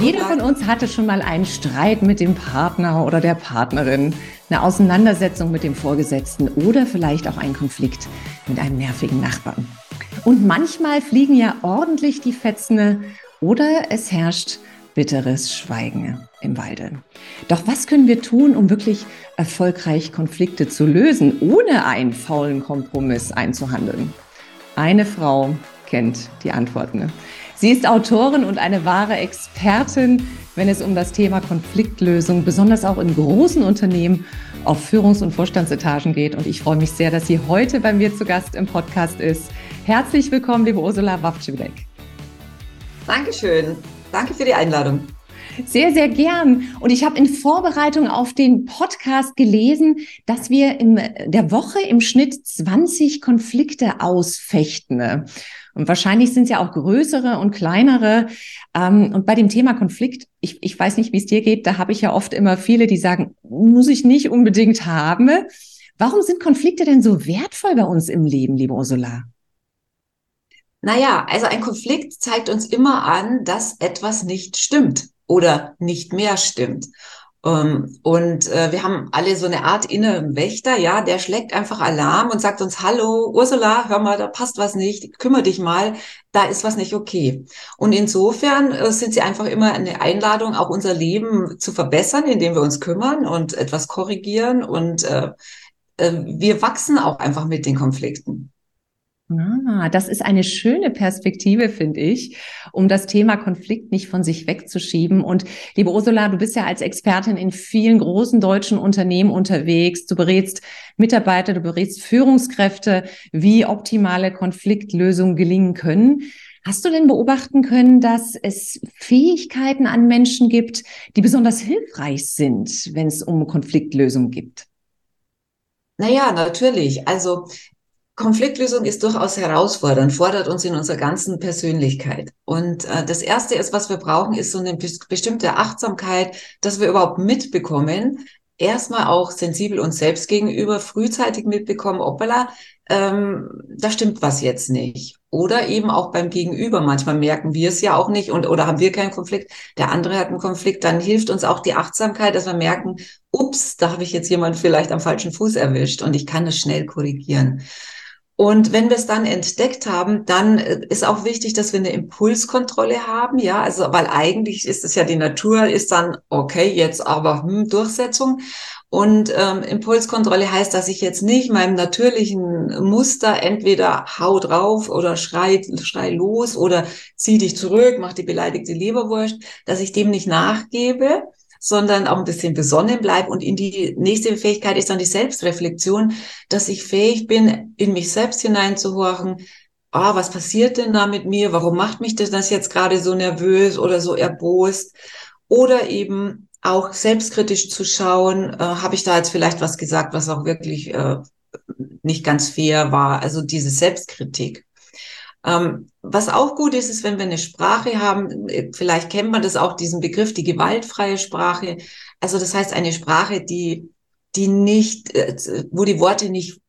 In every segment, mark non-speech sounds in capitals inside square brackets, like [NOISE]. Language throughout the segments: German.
Jeder von uns hatte schon mal einen Streit mit dem Partner oder der Partnerin, eine Auseinandersetzung mit dem Vorgesetzten oder vielleicht auch einen Konflikt mit einem nervigen Nachbarn. Und manchmal fliegen ja ordentlich die Fetzene oder es herrscht bitteres Schweigen im Walde. Doch was können wir tun, um wirklich erfolgreich Konflikte zu lösen, ohne einen faulen Kompromiss einzuhandeln? Eine Frau kennt die Antworten. Sie ist Autorin und eine wahre Expertin, wenn es um das Thema Konfliktlösung, besonders auch in großen Unternehmen auf Führungs- und Vorstandsetagen geht. Und ich freue mich sehr, dass sie heute bei mir zu Gast im Podcast ist. Herzlich willkommen, liebe Ursula Wawczyk. Dankeschön. Danke für die Einladung. Sehr, sehr gern. Und ich habe in Vorbereitung auf den Podcast gelesen, dass wir in der Woche im Schnitt 20 Konflikte ausfechten. Und wahrscheinlich sind es ja auch größere und kleinere. Ähm, und bei dem Thema Konflikt, ich, ich weiß nicht, wie es dir geht, da habe ich ja oft immer viele, die sagen, muss ich nicht unbedingt haben. Warum sind Konflikte denn so wertvoll bei uns im Leben, liebe Ursula? Naja, also ein Konflikt zeigt uns immer an, dass etwas nicht stimmt oder nicht mehr stimmt. Ähm, und äh, wir haben alle so eine Art inneren Wächter, ja, der schlägt einfach Alarm und sagt uns, hallo, Ursula, hör mal, da passt was nicht, kümmere dich mal, da ist was nicht okay. Und insofern äh, sind sie einfach immer eine Einladung, auch unser Leben zu verbessern, indem wir uns kümmern und etwas korrigieren. Und äh, äh wir wachsen auch einfach mit den Konflikten. Ah, das ist eine schöne Perspektive, finde ich, um das Thema Konflikt nicht von sich wegzuschieben. Und liebe Ursula, du bist ja als Expertin in vielen großen deutschen Unternehmen unterwegs. Du berätst Mitarbeiter, du berätst Führungskräfte, wie optimale Konfliktlösungen gelingen können. Hast du denn beobachten können, dass es Fähigkeiten an Menschen gibt, die besonders hilfreich sind, wenn es um Konfliktlösungen geht? Naja, natürlich. Also Konfliktlösung ist durchaus herausfordernd, fordert uns in unserer ganzen Persönlichkeit. Und äh, das Erste ist, was wir brauchen, ist so eine bestimmte Achtsamkeit, dass wir überhaupt mitbekommen, erstmal auch sensibel uns selbst gegenüber, frühzeitig mitbekommen, hoppala, ähm, da stimmt was jetzt nicht. Oder eben auch beim Gegenüber. Manchmal merken wir es ja auch nicht und oder haben wir keinen Konflikt, der andere hat einen Konflikt, dann hilft uns auch die Achtsamkeit, dass wir merken, ups, da habe ich jetzt jemand vielleicht am falschen Fuß erwischt und ich kann das schnell korrigieren. Und wenn wir es dann entdeckt haben, dann äh, ist auch wichtig, dass wir eine Impulskontrolle haben, ja, also weil eigentlich ist es ja die Natur, ist dann okay, jetzt aber hm, Durchsetzung. Und ähm, Impulskontrolle heißt, dass ich jetzt nicht meinem natürlichen Muster entweder hau drauf oder schrei, schrei los oder zieh dich zurück, mach die beleidigte Leberwurst, dass ich dem nicht nachgebe, sondern auch ein bisschen besonnen bleibe. Und in die nächste Fähigkeit ist dann die Selbstreflexion, dass ich fähig bin, in mich selbst hineinzuhorchen. Ah, was passiert denn da mit mir? Warum macht mich das jetzt gerade so nervös oder so erbost? Oder eben auch selbstkritisch zu schauen, äh, habe ich da jetzt vielleicht was gesagt, was auch wirklich äh, nicht ganz fair war? Also diese Selbstkritik. Ähm, was auch gut ist, ist, wenn wir eine Sprache haben, äh, vielleicht kennt man das auch, diesen Begriff, die gewaltfreie Sprache. Also das heißt eine Sprache, die, die nicht, äh, wo die Worte nicht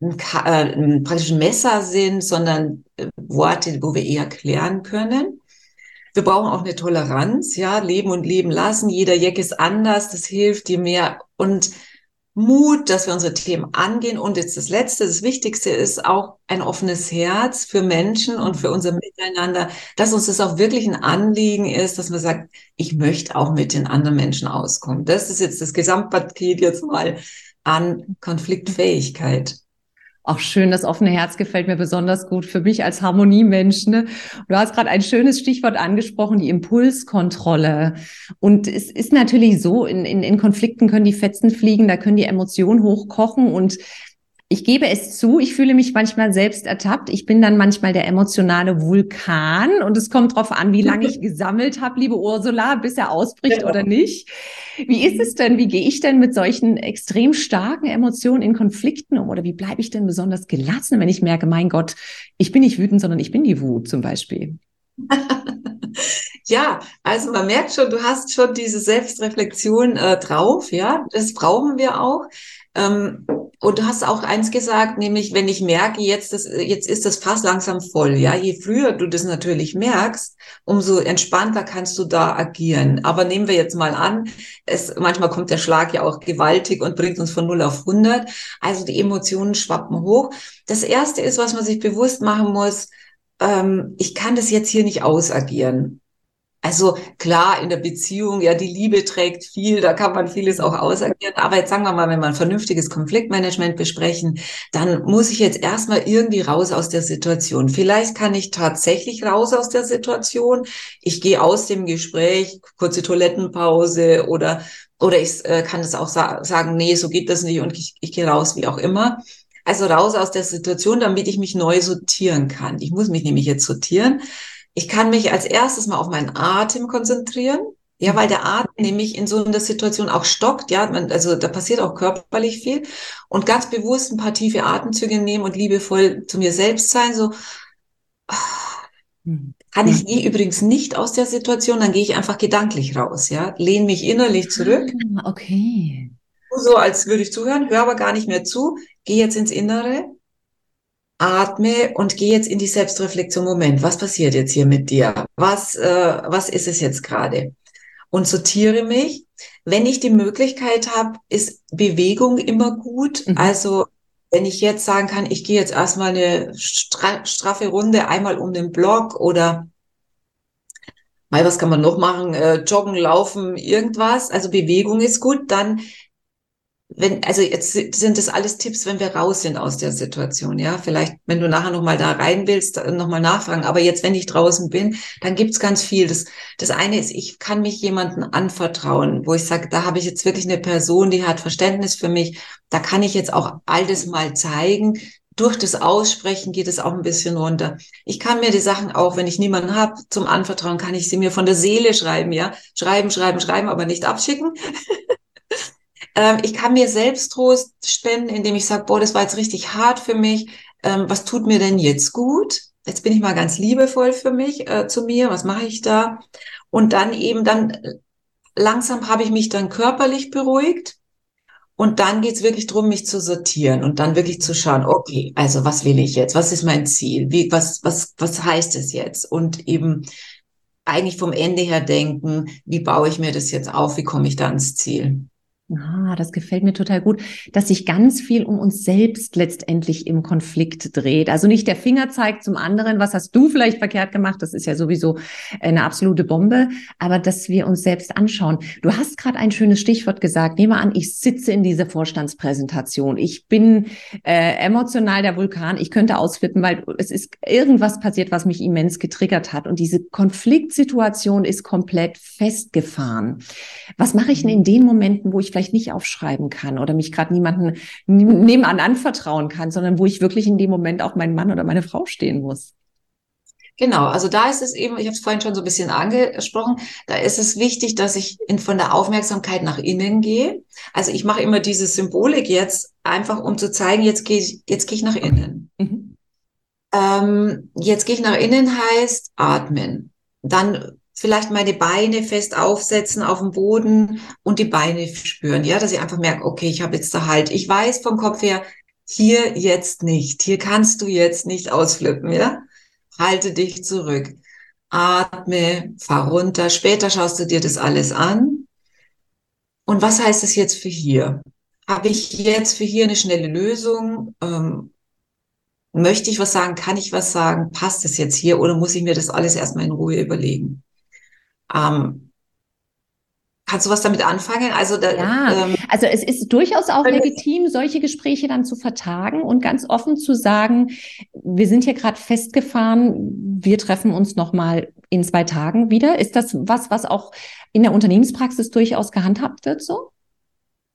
ein, äh, ein praktisch ein Messer sind, sondern Worte, wo wir eher klären können. Wir brauchen auch eine Toleranz, ja, leben und leben lassen. Jeder Jeck ist anders, das hilft, je mehr. Und Mut, dass wir unsere Themen angehen. Und jetzt das Letzte, das Wichtigste ist auch ein offenes Herz für Menschen und für unser Miteinander, dass uns das auch wirklich ein Anliegen ist, dass man sagt, ich möchte auch mit den anderen Menschen auskommen. Das ist jetzt das Gesamtpaket jetzt mal an Konfliktfähigkeit. Auch schön, das offene Herz gefällt mir besonders gut für mich als Harmoniemensch. Ne? Du hast gerade ein schönes Stichwort angesprochen, die Impulskontrolle. Und es ist natürlich so, in, in, in Konflikten können die Fetzen fliegen, da können die Emotionen hochkochen und Ich gebe es zu, ich fühle mich manchmal selbst ertappt. Ich bin dann manchmal der emotionale Vulkan und es kommt darauf an, wie lange ich [LAUGHS] gesammelt habe, liebe Ursula, bis er ausbricht genau. oder nicht. Wie ist es denn? Wie gehe ich denn mit solchen extrem starken Emotionen in Konflikten um? Oder wie bleibe ich denn besonders gelassen, wenn ich merke, mein Gott, ich bin nicht wütend, sondern ich bin die Wut zum Beispiel? [LAUGHS] Ja, also man merkt schon, du hast schon diese Selbstreflexion äh, drauf, ja, das brauchen wir auch. Ähm, und du hast auch eins gesagt, nämlich wenn ich merke, jetzt, das, jetzt ist das Fass langsam voll, ja, je früher du das natürlich merkst, umso entspannter kannst du da agieren. Aber nehmen wir jetzt mal an, es, manchmal kommt der Schlag ja auch gewaltig und bringt uns von 0 auf 100. Also die Emotionen schwappen hoch. Das erste ist, was man sich bewusst machen muss, ähm, ich kann das jetzt hier nicht ausagieren. Also klar, in der Beziehung, ja, die Liebe trägt viel, da kann man vieles auch ausagieren. Aber jetzt sagen wir mal, wenn wir ein vernünftiges Konfliktmanagement besprechen, dann muss ich jetzt erstmal irgendwie raus aus der Situation. Vielleicht kann ich tatsächlich raus aus der Situation. Ich gehe aus dem Gespräch, kurze Toilettenpause oder, oder ich äh, kann es auch sa sagen, nee, so geht das nicht und ich, ich gehe raus, wie auch immer. Also raus aus der Situation, damit ich mich neu sortieren kann. Ich muss mich nämlich jetzt sortieren. Ich kann mich als erstes mal auf meinen Atem konzentrieren. Ja, weil der Atem nämlich in so einer Situation auch stockt, ja, man, also da passiert auch körperlich viel. Und ganz bewusst ein paar tiefe Atemzüge nehmen und liebevoll zu mir selbst sein, so, hm. kann ich gehe übrigens nicht aus der Situation, dann gehe ich einfach gedanklich raus, ja, lehne mich innerlich zurück. Ah, okay. So, als würde ich zuhören, höre aber gar nicht mehr zu, gehe jetzt ins Innere atme und gehe jetzt in die Selbstreflexion. Moment, was passiert jetzt hier mit dir? Was, äh, was ist es jetzt gerade? Und sortiere mich. Wenn ich die Möglichkeit habe, ist Bewegung immer gut. Mhm. Also wenn ich jetzt sagen kann, ich gehe jetzt erstmal eine straffe Runde einmal um den Block oder mal was kann man noch machen, äh, joggen, laufen, irgendwas. Also Bewegung ist gut. Dann wenn, also jetzt sind das alles Tipps, wenn wir raus sind aus der Situation, ja. Vielleicht, wenn du nachher nochmal da rein willst, nochmal nachfragen. Aber jetzt, wenn ich draußen bin, dann gibt's ganz viel. Das, das eine ist, ich kann mich jemandem anvertrauen, wo ich sage, da habe ich jetzt wirklich eine Person, die hat Verständnis für mich. Da kann ich jetzt auch all das mal zeigen. Durch das Aussprechen geht es auch ein bisschen runter. Ich kann mir die Sachen auch, wenn ich niemanden habe zum Anvertrauen, kann ich sie mir von der Seele schreiben, ja. Schreiben, schreiben, schreiben, aber nicht abschicken. [LAUGHS] Ähm, ich kann mir Selbsttrost spenden, indem ich sage, boah, das war jetzt richtig hart für mich. Ähm, was tut mir denn jetzt gut? Jetzt bin ich mal ganz liebevoll für mich, äh, zu mir. Was mache ich da? Und dann eben, dann langsam habe ich mich dann körperlich beruhigt. Und dann geht's wirklich drum, mich zu sortieren und dann wirklich zu schauen, okay, also was will ich jetzt? Was ist mein Ziel? Wie, was, was, was heißt es jetzt? Und eben eigentlich vom Ende her denken, wie baue ich mir das jetzt auf? Wie komme ich da ans Ziel? Ah, das gefällt mir total gut, dass sich ganz viel um uns selbst letztendlich im Konflikt dreht. Also nicht der Finger zeigt zum anderen, was hast du vielleicht verkehrt gemacht? Das ist ja sowieso eine absolute Bombe, aber dass wir uns selbst anschauen. Du hast gerade ein schönes Stichwort gesagt. Nehme an, ich sitze in dieser Vorstandspräsentation. Ich bin äh, emotional der Vulkan. Ich könnte ausflippen, weil es ist irgendwas passiert, was mich immens getriggert hat. Und diese Konfliktsituation ist komplett festgefahren. Was mache ich denn in den Momenten, wo ich vielleicht vielleicht nicht aufschreiben kann oder mich gerade niemanden nebenan anvertrauen kann, sondern wo ich wirklich in dem Moment auch meinen Mann oder meine Frau stehen muss. Genau, also da ist es eben, ich habe es vorhin schon so ein bisschen angesprochen, da ist es wichtig, dass ich in, von der Aufmerksamkeit nach innen gehe. Also ich mache immer diese Symbolik jetzt einfach, um zu zeigen, jetzt gehe ich, jetzt gehe ich nach innen. Mhm. Ähm, jetzt gehe ich nach innen heißt atmen. Dann vielleicht meine Beine fest aufsetzen auf dem Boden und die Beine spüren, ja, dass ich einfach merke, okay, ich habe jetzt da halt, ich weiß vom Kopf her, hier jetzt nicht, hier kannst du jetzt nicht ausflippen, ja, halte dich zurück, atme, fahr runter, später schaust du dir das alles an. Und was heißt das jetzt für hier? Habe ich jetzt für hier eine schnelle Lösung? Ähm, möchte ich was sagen? Kann ich was sagen? Passt es jetzt hier oder muss ich mir das alles erstmal in Ruhe überlegen? Ähm, Kannst du was damit anfangen? Also, da, ja, ähm, also es ist durchaus auch legitim, solche Gespräche dann zu vertagen und ganz offen zu sagen, wir sind hier gerade festgefahren, wir treffen uns nochmal in zwei Tagen wieder. Ist das was, was auch in der Unternehmenspraxis durchaus gehandhabt wird so?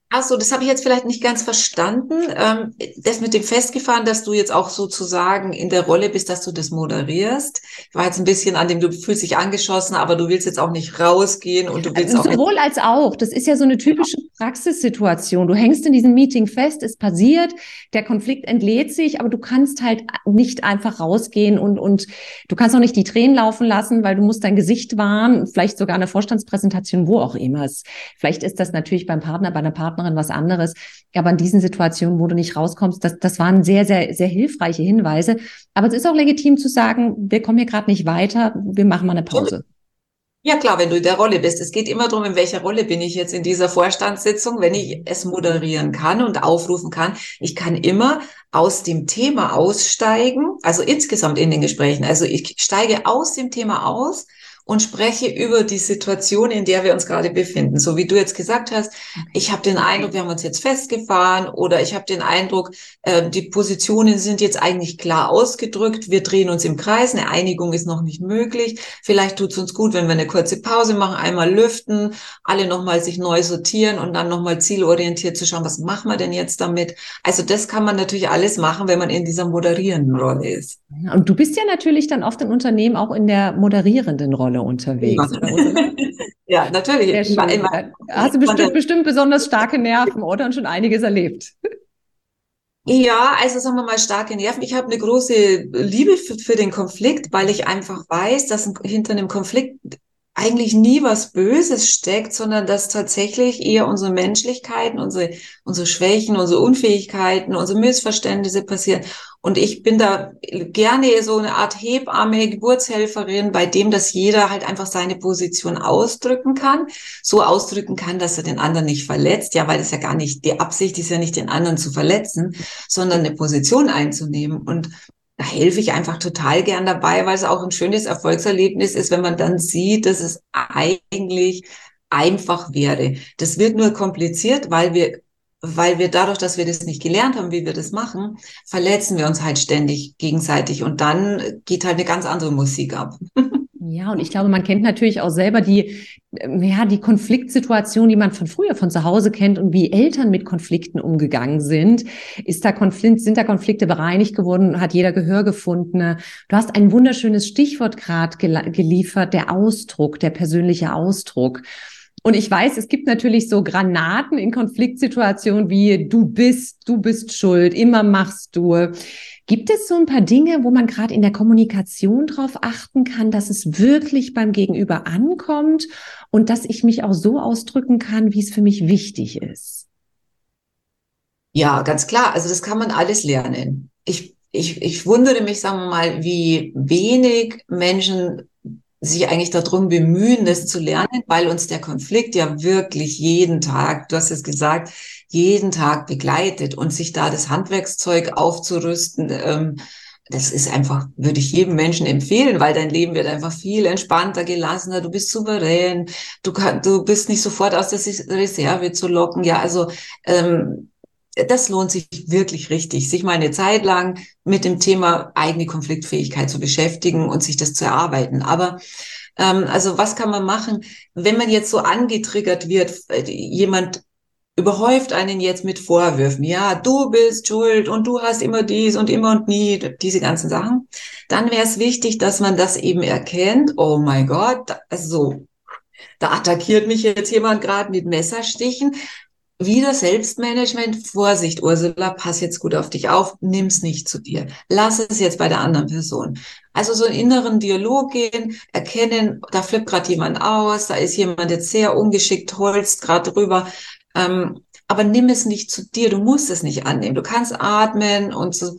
Ach so, das habe ich jetzt vielleicht nicht ganz verstanden. Ähm, das mit dem Festgefahren, dass du jetzt auch sozusagen in der Rolle bist, dass du das moderierst. Ich war jetzt ein bisschen an dem, du fühlst dich angeschossen, aber du willst jetzt auch nicht rausgehen und du willst also auch. Sowohl als auch. Das ist ja so eine typische Praxissituation. Du hängst in diesem Meeting fest, es passiert, der Konflikt entlädt sich, aber du kannst halt nicht einfach rausgehen und, und du kannst auch nicht die Tränen laufen lassen, weil du musst dein Gesicht wahren, vielleicht sogar eine Vorstandspräsentation, wo auch immer. Vielleicht ist das natürlich beim Partner, bei einer Partnerin was anderes. Aber in diesen Situationen, wo du nicht rauskommst, das, das waren sehr, sehr, sehr hilfreiche Hinweise. Aber es ist auch legitim zu sagen, wir kommen hier gerade nicht weiter, wir machen mal eine Pause. Ja klar, wenn du in der Rolle bist. Es geht immer darum, in welcher Rolle bin ich jetzt in dieser Vorstandssitzung, wenn ich es moderieren kann und aufrufen kann. Ich kann immer aus dem Thema aussteigen, also insgesamt in den Gesprächen. Also ich steige aus dem Thema aus und spreche über die Situation, in der wir uns gerade befinden. So wie du jetzt gesagt hast, ich habe den Eindruck, wir haben uns jetzt festgefahren oder ich habe den Eindruck, äh, die Positionen sind jetzt eigentlich klar ausgedrückt, wir drehen uns im Kreis, eine Einigung ist noch nicht möglich. Vielleicht tut es uns gut, wenn wir eine kurze Pause machen, einmal lüften, alle nochmal sich neu sortieren und dann nochmal zielorientiert zu schauen, was machen wir denn jetzt damit? Also das kann man natürlich alles machen, wenn man in dieser moderierenden Rolle ist. Und du bist ja natürlich dann oft in Unternehmen auch in der moderierenden Rolle. Rolle unterwegs. ja, [LAUGHS] natürlich. Immer, immer. Hast du bestimmt, bestimmt besonders starke Nerven, oder? Und schon einiges erlebt. Ja, also sagen wir mal starke Nerven. Ich habe eine große Liebe für, für, den Konflikt, weil ich einfach weiß, dass hinter einem Konflikt eigentlich nie was Böses steckt, sondern dass tatsächlich eher unsere Menschlichkeiten, unsere, unsere Schwächen, unsere Unfähigkeiten, unsere Missverständnisse passieren. Und ich bin da gerne so eine Art Hebamme, Geburtshelferin, bei dem, dass jeder halt einfach seine Position ausdrücken kann, so ausdrücken kann, dass er den anderen nicht verletzt. Ja, weil es ja gar nicht, die Absicht ist ja nicht, den anderen zu verletzen, sondern eine Position einzunehmen. Und da helfe ich einfach total gern dabei, weil es auch ein schönes Erfolgserlebnis ist, wenn man dann sieht, dass es eigentlich einfach wäre. Das wird nur kompliziert, weil wir weil wir dadurch, dass wir das nicht gelernt haben, wie wir das machen, verletzen wir uns halt ständig gegenseitig und dann geht halt eine ganz andere Musik ab. [LAUGHS] Ja, und ich glaube, man kennt natürlich auch selber die, ähm, ja, die Konfliktsituation, die man von früher von zu Hause kennt und wie Eltern mit Konflikten umgegangen sind. Ist da Konflikt, sind da Konflikte bereinigt geworden? Hat jeder Gehör gefunden? Du hast ein wunderschönes Stichwort gerade geliefert, der Ausdruck, der persönliche Ausdruck. Und ich weiß, es gibt natürlich so Granaten in Konfliktsituationen wie du bist, du bist schuld, immer machst du. Gibt es so ein paar Dinge, wo man gerade in der Kommunikation drauf achten kann, dass es wirklich beim Gegenüber ankommt und dass ich mich auch so ausdrücken kann, wie es für mich wichtig ist? Ja, ganz klar. Also das kann man alles lernen. Ich, ich, ich wundere mich, sagen wir mal, wie wenig Menschen sich eigentlich darum bemühen, das zu lernen, weil uns der Konflikt ja wirklich jeden Tag, du hast es gesagt, jeden Tag begleitet und sich da das Handwerkszeug aufzurüsten, ähm, das ist einfach, würde ich jedem Menschen empfehlen, weil dein Leben wird einfach viel entspannter, gelassener, du bist souverän, du, kann, du bist nicht sofort aus der Reserve zu locken. Ja, also ähm, das lohnt sich wirklich richtig, sich mal eine Zeit lang mit dem Thema eigene Konfliktfähigkeit zu beschäftigen und sich das zu erarbeiten. Aber ähm, also was kann man machen, wenn man jetzt so angetriggert wird, äh, jemand überhäuft einen jetzt mit Vorwürfen, ja, du bist schuld und du hast immer dies und immer und nie, diese ganzen Sachen, dann wäre es wichtig, dass man das eben erkennt, oh mein Gott, also da attackiert mich jetzt jemand gerade mit Messerstichen, wieder Selbstmanagement. Vorsicht, Ursula, pass jetzt gut auf dich auf, nimm's nicht zu dir. Lass es jetzt bei der anderen Person. Also so einen inneren Dialog gehen, erkennen, da flippt gerade jemand aus, da ist jemand jetzt sehr ungeschickt, holzt gerade drüber. Ähm, aber nimm es nicht zu dir, du musst es nicht annehmen. Du kannst atmen und so,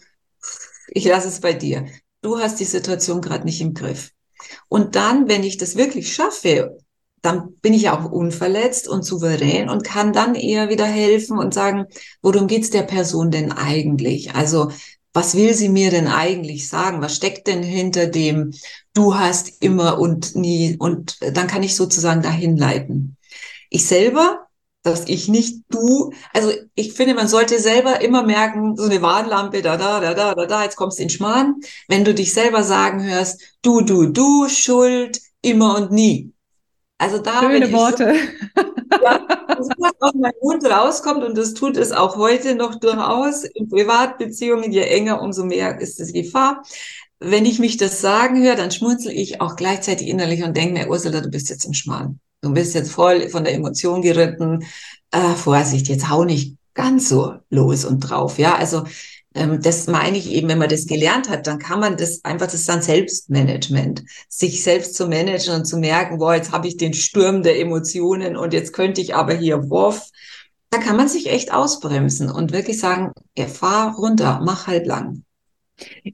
ich lasse es bei dir. Du hast die Situation gerade nicht im Griff. Und dann, wenn ich das wirklich schaffe, dann bin ich auch unverletzt und souverän und kann dann eher wieder helfen und sagen, worum geht's der Person denn eigentlich? Also was will sie mir denn eigentlich sagen? Was steckt denn hinter dem, du hast immer und nie? Und dann kann ich sozusagen dahin leiten. Ich selber, dass ich nicht du, also ich finde, man sollte selber immer merken, so eine Warnlampe, da, da, da, da, da, da, jetzt kommst du in Schmarrn. Wenn du dich selber sagen hörst, du, du, du, Schuld, immer und nie. Also da Schöne Worte. So, [LAUGHS] ja, das, was aus meinem Mund rauskommt, und das tut es auch heute noch durchaus, in Privatbeziehungen, je enger, umso mehr ist es Gefahr. Wenn ich mich das sagen höre, dann schmunzel ich auch gleichzeitig innerlich und denke mir, Ursula, du bist jetzt im Schmarrn. Du bist jetzt voll von der Emotion geritten. Äh, Vorsicht, jetzt hau nicht ganz so los und drauf. Ja, also ähm, das meine ich eben, wenn man das gelernt hat, dann kann man das einfach, das ist dann Selbstmanagement, sich selbst zu managen und zu merken, boah, jetzt habe ich den Sturm der Emotionen und jetzt könnte ich aber hier, Wurf. Da kann man sich echt ausbremsen und wirklich sagen, ja, fahr runter, mach halt lang.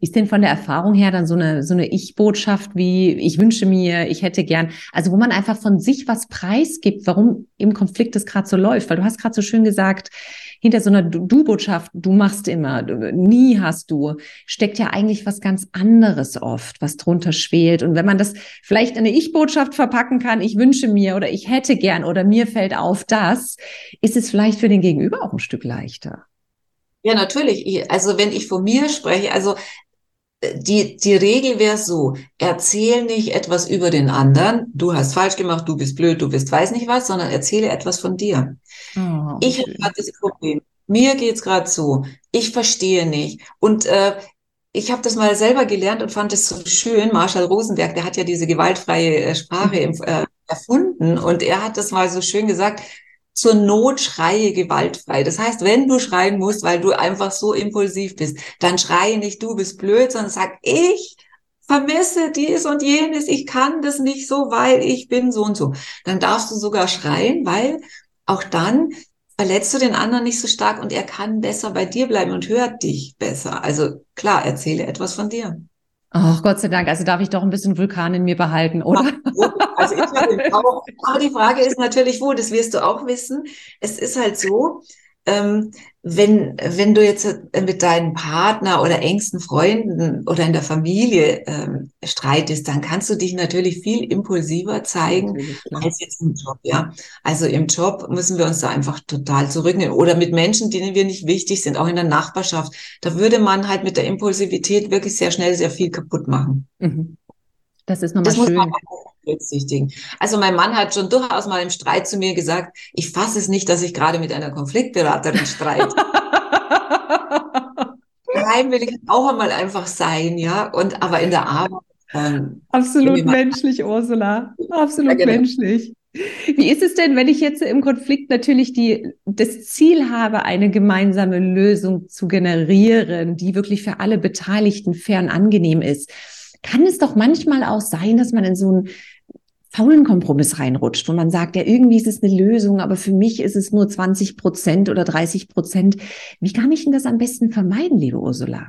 Ist denn von der Erfahrung her dann so eine, so eine Ich-Botschaft wie, ich wünsche mir, ich hätte gern, also wo man einfach von sich was preisgibt, warum im Konflikt das gerade so läuft? Weil du hast gerade so schön gesagt, hinter so einer Du-Botschaft, du machst immer, nie hast du, steckt ja eigentlich was ganz anderes oft, was drunter schwelt. Und wenn man das vielleicht in eine Ich-Botschaft verpacken kann, ich wünsche mir oder ich hätte gern oder mir fällt auf das, ist es vielleicht für den Gegenüber auch ein Stück leichter. Ja, natürlich. Also wenn ich von mir spreche, also die, die Regel wäre so, erzähl nicht etwas über den anderen, du hast falsch gemacht, du bist blöd, du bist weiß nicht was, sondern erzähle etwas von dir. Oh, ich habe gerade das Problem, mir geht's gerade so, ich verstehe nicht. Und äh, ich habe das mal selber gelernt und fand es so schön. Marshall Rosenberg, der hat ja diese gewaltfreie äh, Sprache äh, erfunden und er hat das mal so schön gesagt, zur Not schreie gewaltfrei. Das heißt, wenn du schreien musst, weil du einfach so impulsiv bist, dann schreie nicht, du bist blöd, sondern sag, ich vermisse dies und jenes, ich kann das nicht so, weil ich bin so und so. Dann darfst du sogar schreien, weil auch dann verletzt du den anderen nicht so stark und er kann besser bei dir bleiben und hört dich besser. Also klar, erzähle etwas von dir. Ach, Gott sei Dank. Also darf ich doch ein bisschen Vulkan in mir behalten, oder? Also ich auch. Aber die Frage ist natürlich wo, das wirst du auch wissen. Es ist halt so, ähm, wenn, wenn du jetzt mit deinem Partner oder engsten Freunden oder in der Familie ähm, streitest, dann kannst du dich natürlich viel impulsiver zeigen als jetzt im Job, ja. Also im Job müssen wir uns da einfach total zurücknehmen. Oder mit Menschen, denen wir nicht wichtig sind, auch in der Nachbarschaft. Da würde man halt mit der Impulsivität wirklich sehr schnell sehr viel kaputt machen. Mhm. Das ist nochmal schön berücksichtigen. Also mein Mann hat schon durchaus mal im Streit zu mir gesagt, ich fasse es nicht, dass ich gerade mit einer Konfliktberaterin streite. [LAUGHS] Daheim will ich auch einmal einfach sein, ja, und aber in der Arbeit. Ähm, Absolut menschlich, Ursula. Absolut ja, genau. menschlich. Wie ist es denn, wenn ich jetzt im Konflikt natürlich die, das Ziel habe, eine gemeinsame Lösung zu generieren, die wirklich für alle Beteiligten fair und angenehm ist? Kann es doch manchmal auch sein, dass man in so ein faulen Kompromiss reinrutscht, wo man sagt, ja, irgendwie ist es eine Lösung, aber für mich ist es nur 20 Prozent oder 30 Prozent. Wie kann ich denn das am besten vermeiden, liebe Ursula?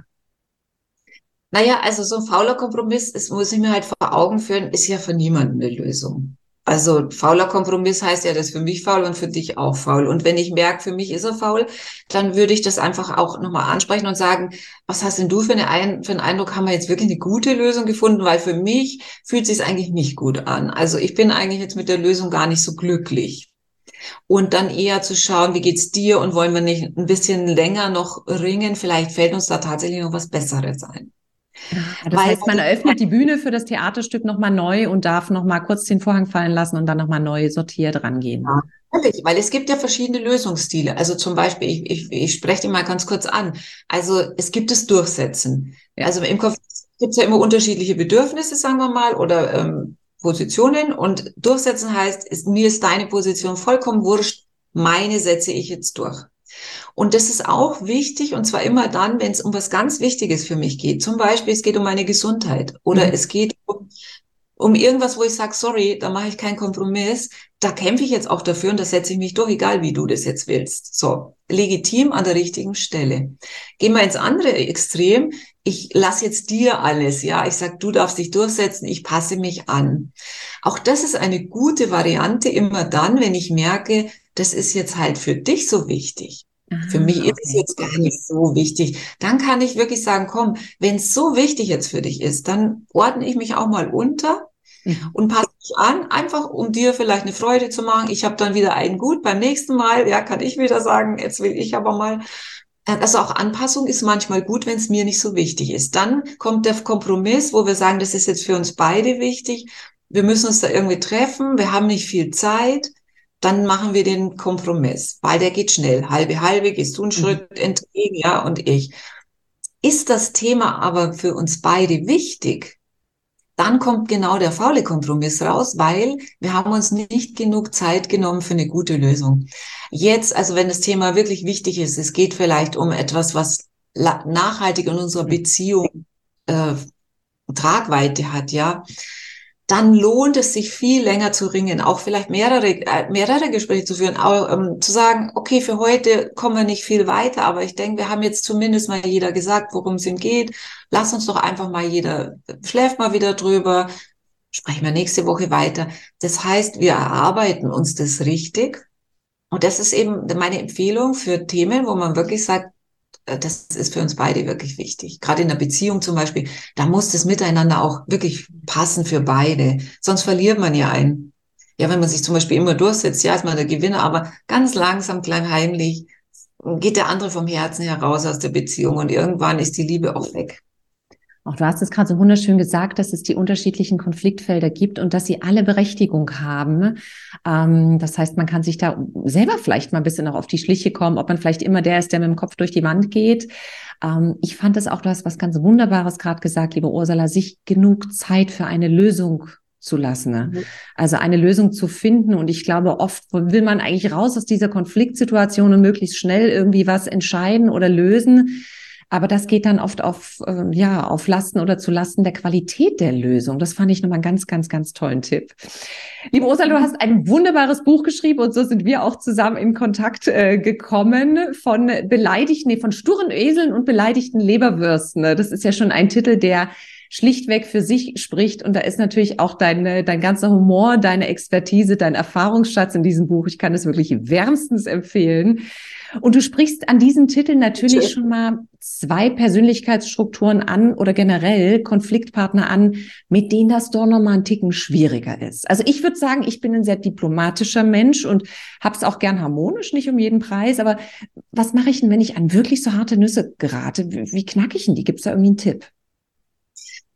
Naja, also so ein fauler Kompromiss, das muss ich mir halt vor Augen führen, ist ja für niemanden eine Lösung. Also fauler Kompromiss heißt ja, das ist für mich faul und für dich auch faul. Und wenn ich merke, für mich ist er faul, dann würde ich das einfach auch nochmal ansprechen und sagen, was hast denn du für, eine, für einen Eindruck, haben wir jetzt wirklich eine gute Lösung gefunden? Weil für mich fühlt sich eigentlich nicht gut an. Also ich bin eigentlich jetzt mit der Lösung gar nicht so glücklich. Und dann eher zu schauen, wie geht's dir und wollen wir nicht ein bisschen länger noch ringen? Vielleicht fällt uns da tatsächlich noch was Besseres ein. Ja, das Weil, heißt, man eröffnet die Bühne für das Theaterstück nochmal neu und darf nochmal kurz den Vorhang fallen lassen und dann nochmal neu sortiert rangehen. Ja, weil es gibt ja verschiedene Lösungsstile. Also zum Beispiel, ich, ich, ich spreche die mal ganz kurz an. Also es gibt das Durchsetzen. Ja. Also im Kopf gibt es ja immer unterschiedliche Bedürfnisse, sagen wir mal, oder ähm, Positionen. Und durchsetzen heißt, ist, mir ist deine Position vollkommen wurscht, meine setze ich jetzt durch. Und das ist auch wichtig, und zwar immer dann, wenn es um was ganz Wichtiges für mich geht. Zum Beispiel, es geht um meine Gesundheit oder mhm. es geht um, um irgendwas, wo ich sage, sorry, da mache ich keinen Kompromiss. Da kämpfe ich jetzt auch dafür und da setze ich mich durch, egal wie du das jetzt willst. So, legitim an der richtigen Stelle. Gehen wir ins andere Extrem. Ich lasse jetzt dir alles, ja. Ich sag, du darfst dich durchsetzen, ich passe mich an. Auch das ist eine gute Variante immer dann, wenn ich merke, das ist jetzt halt für dich so wichtig. Aha, für mich okay. ist es jetzt gar nicht so wichtig. Dann kann ich wirklich sagen, komm, wenn es so wichtig jetzt für dich ist, dann ordne ich mich auch mal unter mhm. und passe mich an, einfach um dir vielleicht eine Freude zu machen. Ich habe dann wieder einen gut. Beim nächsten Mal, ja, kann ich wieder sagen, jetzt will ich aber mal. Äh, also auch Anpassung ist manchmal gut, wenn es mir nicht so wichtig ist. Dann kommt der Kompromiss, wo wir sagen, das ist jetzt für uns beide wichtig. Wir müssen uns da irgendwie treffen. Wir haben nicht viel Zeit dann machen wir den Kompromiss, weil der geht schnell. Halbe, halbe, gehst du einen mhm. Schritt mhm. entgegen, ja, und ich. Ist das Thema aber für uns beide wichtig, dann kommt genau der faule Kompromiss raus, weil wir haben uns nicht genug Zeit genommen für eine gute Lösung. Jetzt, also wenn das Thema wirklich wichtig ist, es geht vielleicht um etwas, was nachhaltig in unserer Beziehung äh, Tragweite hat, ja, dann lohnt es sich viel länger zu ringen, auch vielleicht mehrere, äh, mehrere Gespräche zu führen, auch, ähm, zu sagen, okay, für heute kommen wir nicht viel weiter, aber ich denke, wir haben jetzt zumindest mal jeder gesagt, worum es ihm geht. Lass uns doch einfach mal jeder, schläft mal wieder drüber, sprechen wir nächste Woche weiter. Das heißt, wir erarbeiten uns das richtig. Und das ist eben meine Empfehlung für Themen, wo man wirklich sagt, das ist für uns beide wirklich wichtig. Gerade in der Beziehung zum Beispiel, da muss das Miteinander auch wirklich passen für beide. Sonst verliert man ja einen. Ja, wenn man sich zum Beispiel immer durchsetzt, ja, ist man der Gewinner, aber ganz langsam, klein heimlich geht der andere vom Herzen heraus aus der Beziehung und irgendwann ist die Liebe auch weg. Auch du hast es gerade so wunderschön gesagt, dass es die unterschiedlichen Konfliktfelder gibt und dass sie alle Berechtigung haben. Ähm, das heißt, man kann sich da selber vielleicht mal ein bisschen auch auf die Schliche kommen, ob man vielleicht immer der ist, der mit dem Kopf durch die Wand geht. Ähm, ich fand es auch, du hast was ganz Wunderbares gerade gesagt, liebe Ursula, sich genug Zeit für eine Lösung zu lassen. Ne? Mhm. Also eine Lösung zu finden. Und ich glaube, oft will man eigentlich raus aus dieser Konfliktsituation und möglichst schnell irgendwie was entscheiden oder lösen. Aber das geht dann oft auf, äh, ja, auf Lasten oder zu Lasten der Qualität der Lösung. Das fand ich nochmal einen ganz, ganz, ganz tollen Tipp. Liebe Ursula, du hast ein wunderbares Buch geschrieben und so sind wir auch zusammen in Kontakt äh, gekommen von beleidigten, nee, von sturen Eseln und beleidigten Leberwürsten. Das ist ja schon ein Titel, der schlichtweg für sich spricht. Und da ist natürlich auch dein, dein ganzer Humor, deine Expertise, dein Erfahrungsschatz in diesem Buch. Ich kann es wirklich wärmstens empfehlen. Und du sprichst an diesen Titeln natürlich schon mal zwei Persönlichkeitsstrukturen an oder generell Konfliktpartner an, mit denen das doch nochmal ein Ticken schwieriger ist. Also ich würde sagen, ich bin ein sehr diplomatischer Mensch und habe es auch gern harmonisch, nicht um jeden Preis. Aber was mache ich denn, wenn ich an wirklich so harte Nüsse gerate? Wie, wie knacke ich denn die? Gibt es da irgendwie einen Tipp?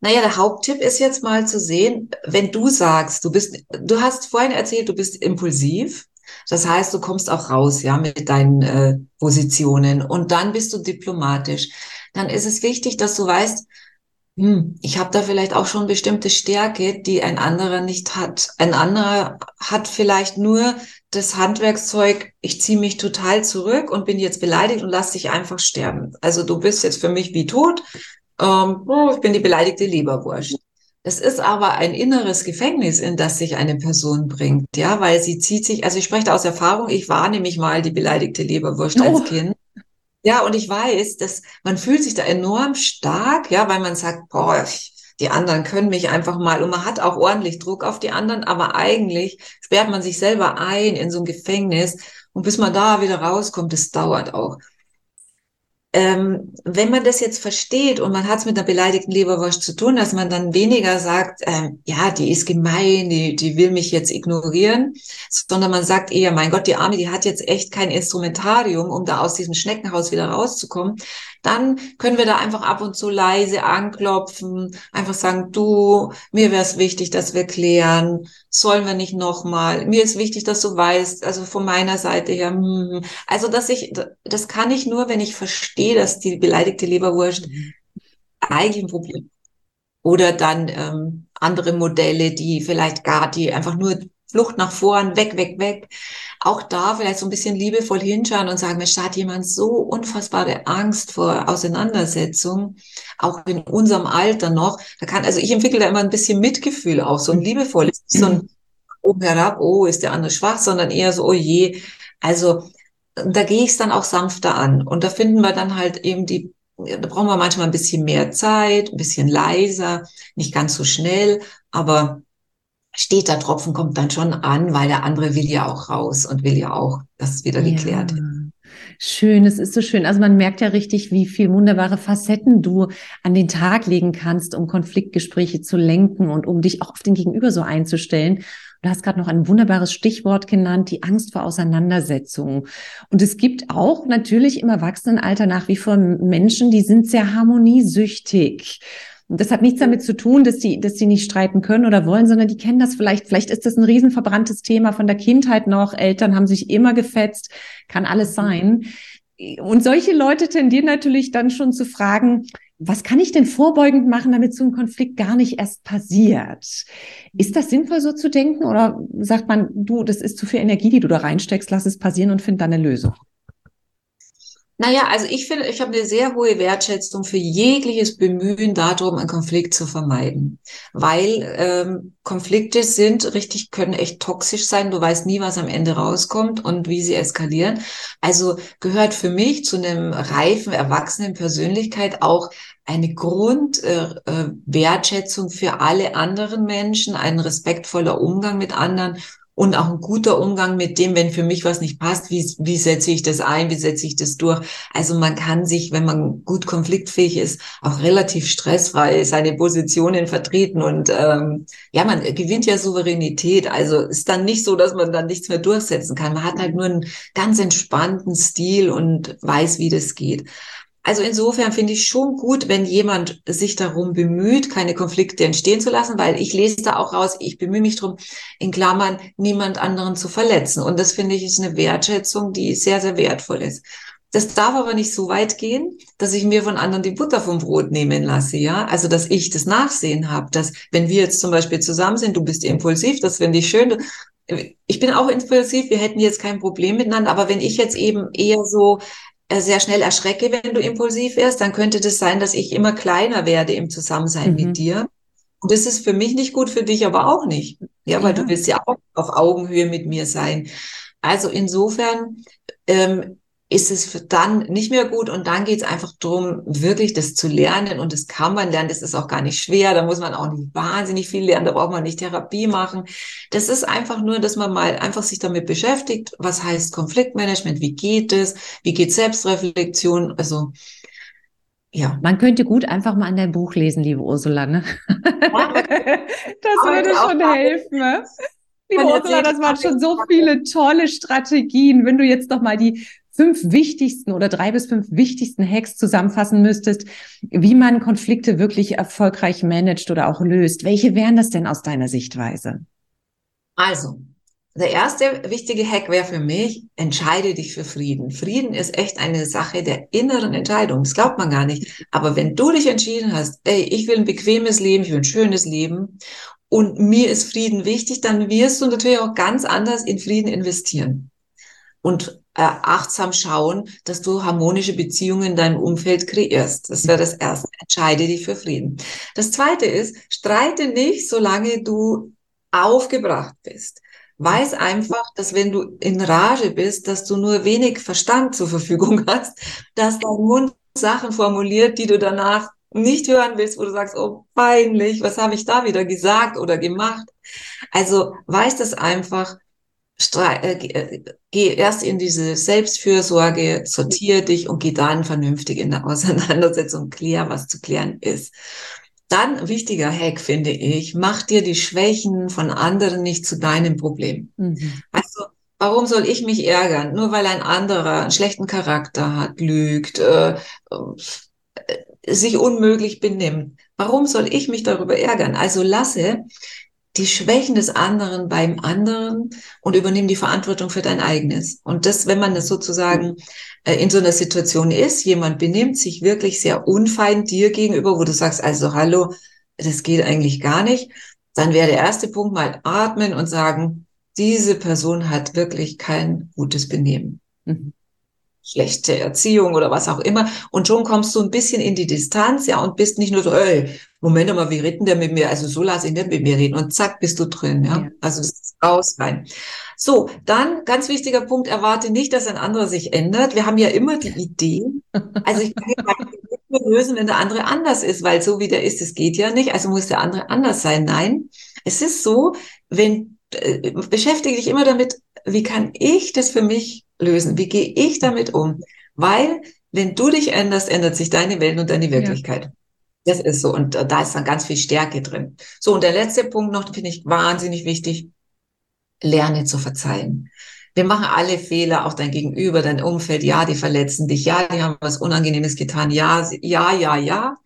Naja, der Haupttipp ist jetzt mal zu sehen, wenn du sagst, du bist, du hast vorhin erzählt, du bist impulsiv das heißt, du kommst auch raus, ja, mit deinen äh, Positionen und dann bist du diplomatisch. Dann ist es wichtig, dass du weißt, hm, ich habe da vielleicht auch schon bestimmte Stärke, die ein anderer nicht hat. Ein anderer hat vielleicht nur das Handwerkszeug, ich ziehe mich total zurück und bin jetzt beleidigt und lass dich einfach sterben. Also du bist jetzt für mich wie tot. Ähm, oh, ich bin die beleidigte Leberwurst. Es ist aber ein inneres Gefängnis, in das sich eine Person bringt, ja, weil sie zieht sich, also ich spreche da aus Erfahrung, ich war nämlich mal die beleidigte Leberwurst oh. als Kind. Ja, und ich weiß, dass man fühlt sich da enorm stark, ja, weil man sagt, boah, die anderen können mich einfach mal und man hat auch ordentlich Druck auf die anderen, aber eigentlich sperrt man sich selber ein in so ein Gefängnis und bis man da wieder rauskommt, das dauert auch ähm, wenn man das jetzt versteht und man hat es mit einer beleidigten Leberwurst zu tun, dass man dann weniger sagt, ähm, ja, die ist gemein, die, die will mich jetzt ignorieren, sondern man sagt eher, mein Gott, die Arme, die hat jetzt echt kein Instrumentarium, um da aus diesem Schneckenhaus wieder rauszukommen, dann können wir da einfach ab und zu leise anklopfen, einfach sagen, du, mir wäre es wichtig, dass wir klären, sollen wir nicht nochmal, mir ist wichtig, dass du weißt, also von meiner Seite her, hm, also dass ich, das kann ich nur, wenn ich verstehe, dass die beleidigte Leberwurst mhm. eigentlich ein Problem oder dann ähm, andere Modelle, die vielleicht gar, die einfach nur Flucht nach vorn, weg, weg, weg. Auch da vielleicht so ein bisschen liebevoll hinschauen und sagen, Mensch, da hat jemand so unfassbare Angst vor Auseinandersetzung, auch in unserem Alter noch. Da kann, also ich entwickle da immer ein bisschen Mitgefühl auch, so ein liebevolles, so ein oben herab, oh, ist der andere schwach, sondern eher so, oh je. Also da gehe ich es dann auch sanfter an. Und da finden wir dann halt eben die da brauchen wir manchmal ein bisschen mehr Zeit, ein bisschen leiser, nicht ganz so schnell, aber steht der Tropfen kommt dann schon an, weil der andere will ja auch raus und will ja auch, dass es wieder ja. geklärt ist. Schön, es ist so schön. Also man merkt ja richtig, wie viel wunderbare Facetten du an den Tag legen kannst, um Konfliktgespräche zu lenken und um dich auch auf den Gegenüber so einzustellen. Du hast gerade noch ein wunderbares Stichwort genannt, die Angst vor Auseinandersetzungen. Und es gibt auch natürlich im Erwachsenenalter nach wie vor Menschen, die sind sehr harmoniesüchtig. Und das hat nichts damit zu tun, dass die, dass die nicht streiten können oder wollen, sondern die kennen das vielleicht. Vielleicht ist das ein riesenverbranntes Thema von der Kindheit noch. Eltern haben sich immer gefetzt, kann alles sein. Und solche Leute tendieren natürlich dann schon zu fragen, was kann ich denn vorbeugend machen, damit so ein Konflikt gar nicht erst passiert? Ist das sinnvoll, so zu denken? Oder sagt man, du, das ist zu viel Energie, die du da reinsteckst, lass es passieren und find dann eine Lösung? Naja, also ich finde, ich habe eine sehr hohe Wertschätzung für jegliches Bemühen darum, einen Konflikt zu vermeiden. Weil ähm, Konflikte sind richtig, können echt toxisch sein. Du weißt nie, was am Ende rauskommt und wie sie eskalieren. Also gehört für mich zu einem reifen, erwachsenen Persönlichkeit auch eine Grundwertschätzung äh, äh für alle anderen Menschen, ein respektvoller Umgang mit anderen und auch ein guter Umgang mit dem, wenn für mich was nicht passt, wie, wie setze ich das ein, wie setze ich das durch. Also man kann sich, wenn man gut konfliktfähig ist, auch relativ stressfrei seine Positionen vertreten und ähm, ja, man gewinnt ja Souveränität. Also ist dann nicht so, dass man dann nichts mehr durchsetzen kann. Man hat halt nur einen ganz entspannten Stil und weiß, wie das geht. Also insofern finde ich schon gut, wenn jemand sich darum bemüht, keine Konflikte entstehen zu lassen, weil ich lese da auch raus, ich bemühe mich darum, in Klammern niemand anderen zu verletzen. Und das finde ich ist eine Wertschätzung, die sehr, sehr wertvoll ist. Das darf aber nicht so weit gehen, dass ich mir von anderen die Butter vom Brot nehmen lasse, ja. Also, dass ich das Nachsehen habe, dass, wenn wir jetzt zum Beispiel zusammen sind, du bist impulsiv, das finde ich schön. Ich bin auch impulsiv, wir hätten jetzt kein Problem miteinander, aber wenn ich jetzt eben eher so sehr schnell erschrecke, wenn du impulsiv wirst, dann könnte das sein, dass ich immer kleiner werde im Zusammensein mhm. mit dir. Und das ist für mich nicht gut, für dich aber auch nicht. Ja, weil ja. du willst ja auch auf Augenhöhe mit mir sein. Also insofern ähm, ist es dann nicht mehr gut und dann geht es einfach darum, wirklich das zu lernen und das kann man lernen, das ist auch gar nicht schwer, da muss man auch nicht wahnsinnig viel lernen, da braucht man nicht Therapie machen. Das ist einfach nur, dass man mal einfach sich damit beschäftigt, was heißt Konfliktmanagement, wie geht es, wie geht Selbstreflexion, also ja. Man könnte gut einfach mal an dein Buch lesen, liebe Ursula, ne? Ja, [LAUGHS] das würde schon helfen, ne? Liebe Ursula, das waren schon so viele tolle Strategien. Wenn du jetzt noch mal die fünf wichtigsten oder drei bis fünf wichtigsten Hacks zusammenfassen müsstest, wie man Konflikte wirklich erfolgreich managt oder auch löst, welche wären das denn aus deiner Sichtweise? Also, der erste wichtige Hack wäre für mich, entscheide dich für Frieden. Frieden ist echt eine Sache der inneren Entscheidung. Das glaubt man gar nicht. Aber wenn du dich entschieden hast, ey, ich will ein bequemes Leben, ich will ein schönes Leben und mir ist Frieden wichtig, dann wirst du natürlich auch ganz anders in Frieden investieren. Und äh, achtsam schauen, dass du harmonische Beziehungen in deinem Umfeld kreierst. Das wäre das Erste. Entscheide dich für Frieden. Das Zweite ist, streite nicht, solange du aufgebracht bist. Weiß einfach, dass wenn du in Rage bist, dass du nur wenig Verstand zur Verfügung [LAUGHS] hast, dass dein Mund Sachen formuliert, die du danach nicht hören willst, wo du sagst, oh peinlich, was habe ich da wieder gesagt oder gemacht? Also weiß das einfach, äh, äh, geh erst in diese Selbstfürsorge, sortiere dich und geh dann vernünftig in der Auseinandersetzung, klär, was zu klären ist. Dann wichtiger Hack finde ich, mach dir die Schwächen von anderen nicht zu deinem Problem. Mhm. Also warum soll ich mich ärgern? Nur weil ein anderer einen schlechten Charakter hat, lügt, äh, äh, sich unmöglich benimmt. Warum soll ich mich darüber ärgern? Also lasse die Schwächen des anderen beim anderen und übernimm die Verantwortung für dein eigenes. Und das, wenn man das sozusagen äh, in so einer Situation ist, jemand benimmt sich wirklich sehr unfein dir gegenüber, wo du sagst, also hallo, das geht eigentlich gar nicht, dann wäre der erste Punkt mal atmen und sagen, diese Person hat wirklich kein gutes Benehmen. Mhm schlechte Erziehung oder was auch immer. Und schon kommst du ein bisschen in die Distanz, ja, und bist nicht nur so, ey, Moment mal, wie redet der mit mir? Also so lasse ich nicht mit mir reden. Und zack, bist du drin, ja. ja. Also das ist raus rein. So, dann ganz wichtiger Punkt, erwarte nicht, dass ein anderer sich ändert. Wir haben ja immer die Idee, also ich kann nicht lösen, wenn der andere anders ist, weil so wie der ist, es geht ja nicht, also muss der andere anders sein. Nein, es ist so, wenn äh, beschäftige dich immer damit, wie kann ich das für mich lösen? Wie gehe ich damit um? Weil, wenn du dich änderst, ändert sich deine Welt und deine Wirklichkeit. Ja. Das ist so. Und da ist dann ganz viel Stärke drin. So, und der letzte Punkt noch, finde ich wahnsinnig wichtig. Lerne zu verzeihen. Wir machen alle Fehler, auch dein Gegenüber, dein Umfeld. Ja, die verletzen dich. Ja, die haben was Unangenehmes getan. Ja, ja, ja, ja.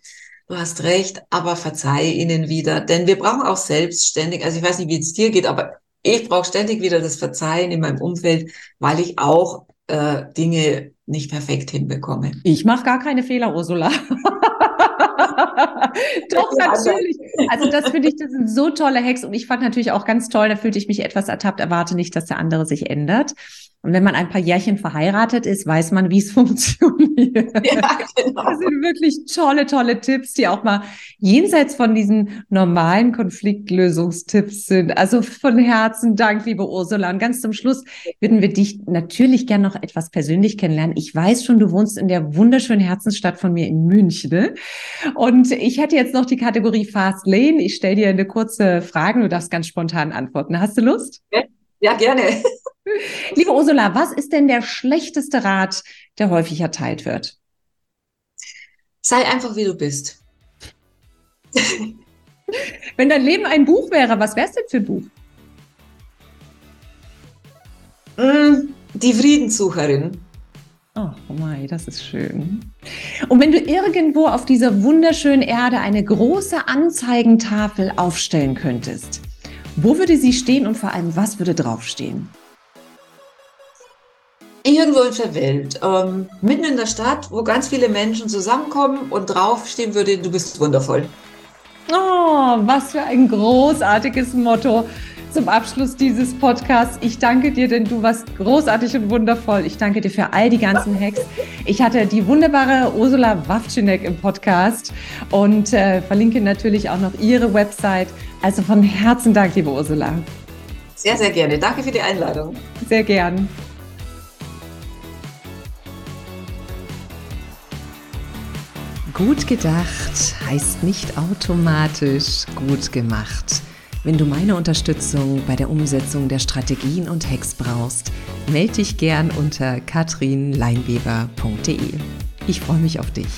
du hast recht, aber verzeih ihnen wieder. Denn wir brauchen auch selbstständig, also ich weiß nicht, wie es dir geht, aber ich brauche ständig wieder das Verzeihen in meinem Umfeld, weil ich auch äh, Dinge nicht perfekt hinbekomme. Ich mache gar keine Fehler, Ursula. [LAUGHS] [LAUGHS] Doch, natürlich. Also das finde ich, das sind so tolle Hacks. Und ich fand natürlich auch ganz toll, da fühlte ich mich etwas ertappt, erwarte nicht, dass der andere sich ändert. Und wenn man ein paar Jährchen verheiratet ist, weiß man, wie es [LAUGHS] funktioniert. Ja, genau. Das sind wirklich tolle, tolle Tipps, die auch mal jenseits von diesen normalen Konfliktlösungstipps sind. Also von Herzen Dank, liebe Ursula. Und ganz zum Schluss würden wir dich natürlich gern noch etwas persönlich kennenlernen. Ich weiß schon, du wohnst in der wunderschönen Herzensstadt von mir in München. Und ich hätte jetzt noch die Kategorie Fast Lane. Ich stelle dir eine kurze Frage. Du darfst ganz spontan antworten. Hast du Lust? Ja, gerne. Liebe Ursula, was ist denn der schlechteste Rat, der häufig erteilt wird? Sei einfach, wie du bist. [LAUGHS] Wenn dein Leben ein Buch wäre, was wäre es denn für ein Buch? Mm, die Friedenssucherin. Oh, mein, das ist schön. Und wenn du irgendwo auf dieser wunderschönen Erde eine große Anzeigentafel aufstellen könntest, wo würde sie stehen und vor allem, was würde draufstehen? Irgendwo in der Welt, ähm, mitten in der Stadt, wo ganz viele Menschen zusammenkommen und draufstehen würde, du bist wundervoll. Oh, was für ein großartiges Motto zum Abschluss dieses Podcasts. Ich danke dir, denn du warst großartig und wundervoll. Ich danke dir für all die ganzen Hacks. Ich hatte die wunderbare Ursula Wawczynek im Podcast und äh, verlinke natürlich auch noch ihre Website. Also von Herzen Dank, liebe Ursula. Sehr, sehr gerne. Danke für die Einladung. Sehr gern. Gut gedacht heißt nicht automatisch gut gemacht. Wenn du meine Unterstützung bei der Umsetzung der Strategien und Hacks brauchst, melde dich gern unter katrinleinweber.de. Ich freue mich auf dich.